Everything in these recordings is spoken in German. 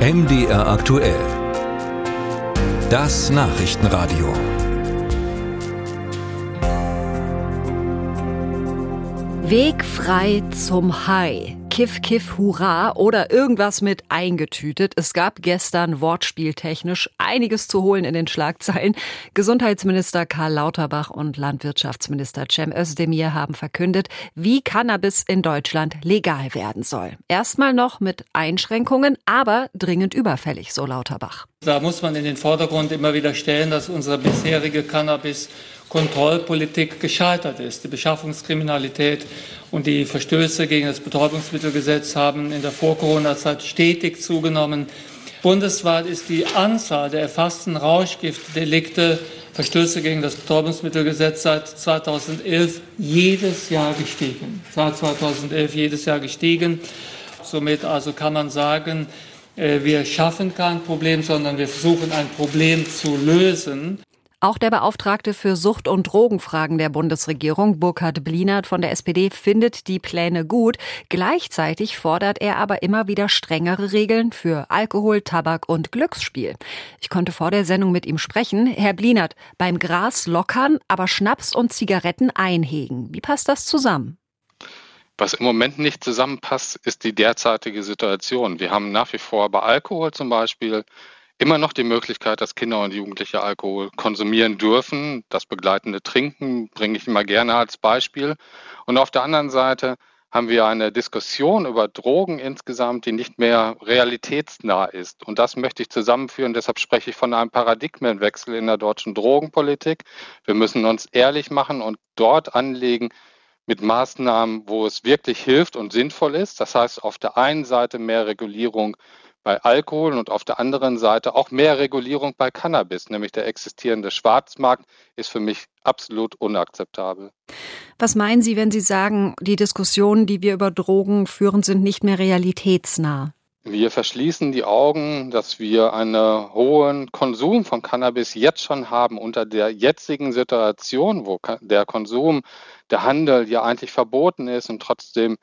MDR aktuell. Das Nachrichtenradio. Weg frei zum Hai. Kiff, Kiff, Hurra oder irgendwas mit eingetütet. Es gab gestern wortspieltechnisch einiges zu holen in den Schlagzeilen. Gesundheitsminister Karl Lauterbach und Landwirtschaftsminister Cem Özdemir haben verkündet, wie Cannabis in Deutschland legal werden soll. Erstmal noch mit Einschränkungen, aber dringend überfällig, so Lauterbach. Da muss man in den Vordergrund immer wieder stellen, dass unsere bisherige Cannabis Kontrollpolitik gescheitert ist. Die Beschaffungskriminalität und die Verstöße gegen das Betäubungsmittelgesetz haben in der Vor-Corona-Zeit stetig zugenommen. Bundesweit ist die Anzahl der erfassten Rauschgiftdelikte, Verstöße gegen das Betäubungsmittelgesetz seit 2011 jedes Jahr gestiegen. Seit 2011 jedes Jahr gestiegen. Somit also kann man sagen, wir schaffen kein Problem, sondern wir versuchen ein Problem zu lösen. Auch der Beauftragte für Sucht- und Drogenfragen der Bundesregierung, Burkhard Blinert von der SPD, findet die Pläne gut. Gleichzeitig fordert er aber immer wieder strengere Regeln für Alkohol, Tabak und Glücksspiel. Ich konnte vor der Sendung mit ihm sprechen. Herr Blinert, beim Gras lockern, aber Schnaps und Zigaretten einhegen. Wie passt das zusammen? Was im Moment nicht zusammenpasst, ist die derzeitige Situation. Wir haben nach wie vor bei Alkohol zum Beispiel immer noch die Möglichkeit, dass Kinder und Jugendliche Alkohol konsumieren dürfen. Das begleitende Trinken bringe ich immer gerne als Beispiel. Und auf der anderen Seite haben wir eine Diskussion über Drogen insgesamt, die nicht mehr realitätsnah ist. Und das möchte ich zusammenführen. Deshalb spreche ich von einem Paradigmenwechsel in der deutschen Drogenpolitik. Wir müssen uns ehrlich machen und dort anlegen mit Maßnahmen, wo es wirklich hilft und sinnvoll ist. Das heißt, auf der einen Seite mehr Regulierung bei Alkohol und auf der anderen Seite auch mehr Regulierung bei Cannabis, nämlich der existierende Schwarzmarkt, ist für mich absolut unakzeptabel. Was meinen Sie, wenn Sie sagen, die Diskussionen, die wir über Drogen führen, sind nicht mehr realitätsnah? Wir verschließen die Augen, dass wir einen hohen Konsum von Cannabis jetzt schon haben unter der jetzigen Situation, wo der Konsum, der Handel ja eigentlich verboten ist und trotzdem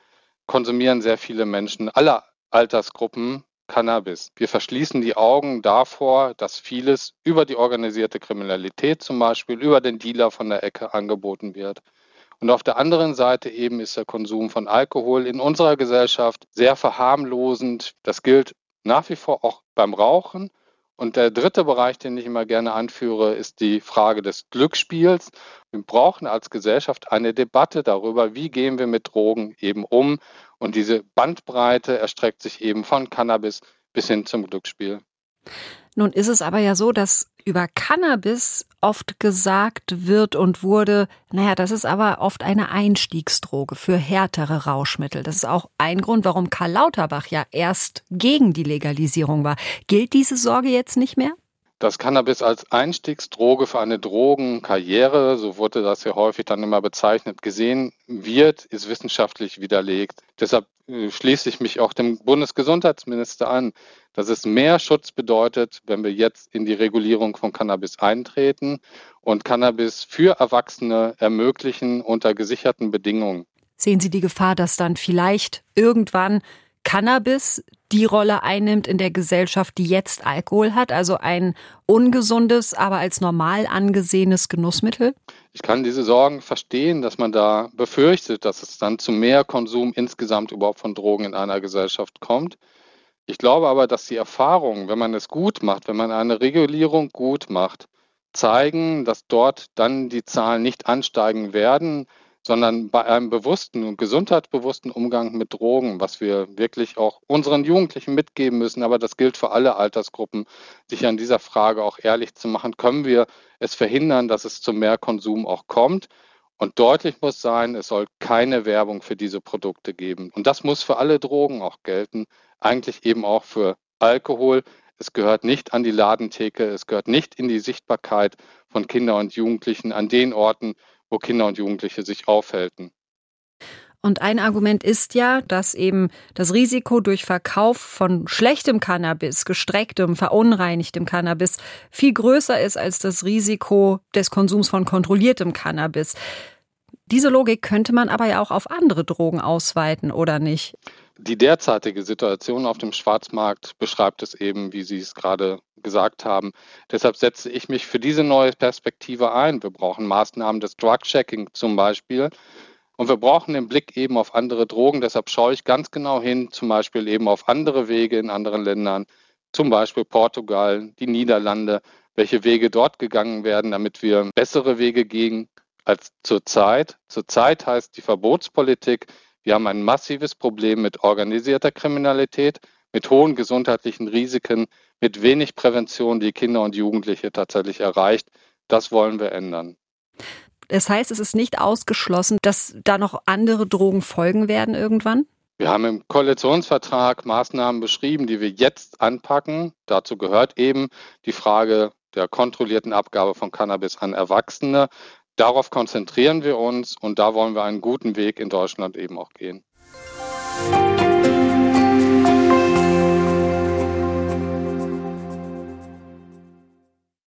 konsumieren sehr viele Menschen aller Altersgruppen Cannabis. Wir verschließen die Augen davor, dass vieles über die organisierte Kriminalität zum Beispiel, über den Dealer von der Ecke angeboten wird. Und auf der anderen Seite eben ist der Konsum von Alkohol in unserer Gesellschaft sehr verharmlosend. Das gilt nach wie vor auch beim Rauchen. Und der dritte Bereich, den ich immer gerne anführe, ist die Frage des Glücksspiels. Wir brauchen als Gesellschaft eine Debatte darüber, wie gehen wir mit Drogen eben um. Und diese Bandbreite erstreckt sich eben von Cannabis bis hin zum Glücksspiel. Nun ist es aber ja so, dass über Cannabis oft gesagt wird und wurde, naja, das ist aber oft eine Einstiegsdroge für härtere Rauschmittel. Das ist auch ein Grund, warum Karl Lauterbach ja erst gegen die Legalisierung war. Gilt diese Sorge jetzt nicht mehr? Dass Cannabis als Einstiegsdroge für eine Drogenkarriere, so wurde das ja häufig dann immer bezeichnet, gesehen wird, ist wissenschaftlich widerlegt. Deshalb äh, schließe ich mich auch dem Bundesgesundheitsminister an, dass es mehr Schutz bedeutet, wenn wir jetzt in die Regulierung von Cannabis eintreten und Cannabis für Erwachsene ermöglichen unter gesicherten Bedingungen. Sehen Sie die Gefahr, dass dann vielleicht irgendwann Cannabis die Rolle einnimmt in der Gesellschaft, die jetzt Alkohol hat, also ein ungesundes, aber als normal angesehenes Genussmittel? Ich kann diese Sorgen verstehen, dass man da befürchtet, dass es dann zu mehr Konsum insgesamt überhaupt von Drogen in einer Gesellschaft kommt. Ich glaube aber, dass die Erfahrungen, wenn man es gut macht, wenn man eine Regulierung gut macht, zeigen, dass dort dann die Zahlen nicht ansteigen werden, sondern bei einem bewussten und gesundheitsbewussten Umgang mit Drogen, was wir wirklich auch unseren Jugendlichen mitgeben müssen, aber das gilt für alle Altersgruppen, sich an dieser Frage auch ehrlich zu machen, können wir es verhindern, dass es zu mehr Konsum auch kommt. Und deutlich muss sein, es soll keine Werbung für diese Produkte geben. Und das muss für alle Drogen auch gelten, eigentlich eben auch für Alkohol. Es gehört nicht an die Ladentheke, es gehört nicht in die Sichtbarkeit von Kindern und Jugendlichen an den Orten, wo Kinder und Jugendliche sich aufhalten. Und ein Argument ist ja, dass eben das Risiko durch Verkauf von schlechtem Cannabis, gestrecktem, verunreinigtem Cannabis viel größer ist als das Risiko des Konsums von kontrolliertem Cannabis. Diese Logik könnte man aber ja auch auf andere Drogen ausweiten, oder nicht? Die derzeitige Situation auf dem Schwarzmarkt beschreibt es eben, wie Sie es gerade gesagt haben. Deshalb setze ich mich für diese neue Perspektive ein. Wir brauchen Maßnahmen des Drug-Checking zum Beispiel. Und wir brauchen den Blick eben auf andere Drogen. Deshalb schaue ich ganz genau hin, zum Beispiel eben auf andere Wege in anderen Ländern, zum Beispiel Portugal, die Niederlande, welche Wege dort gegangen werden, damit wir bessere Wege gehen als zurzeit. Zurzeit heißt die Verbotspolitik, wir haben ein massives Problem mit organisierter Kriminalität, mit hohen gesundheitlichen Risiken, mit wenig Prävention, die Kinder und Jugendliche tatsächlich erreicht. Das wollen wir ändern. Das heißt, es ist nicht ausgeschlossen, dass da noch andere Drogen folgen werden irgendwann? Wir haben im Koalitionsvertrag Maßnahmen beschrieben, die wir jetzt anpacken. Dazu gehört eben die Frage der kontrollierten Abgabe von Cannabis an Erwachsene. Darauf konzentrieren wir uns und da wollen wir einen guten Weg in Deutschland eben auch gehen.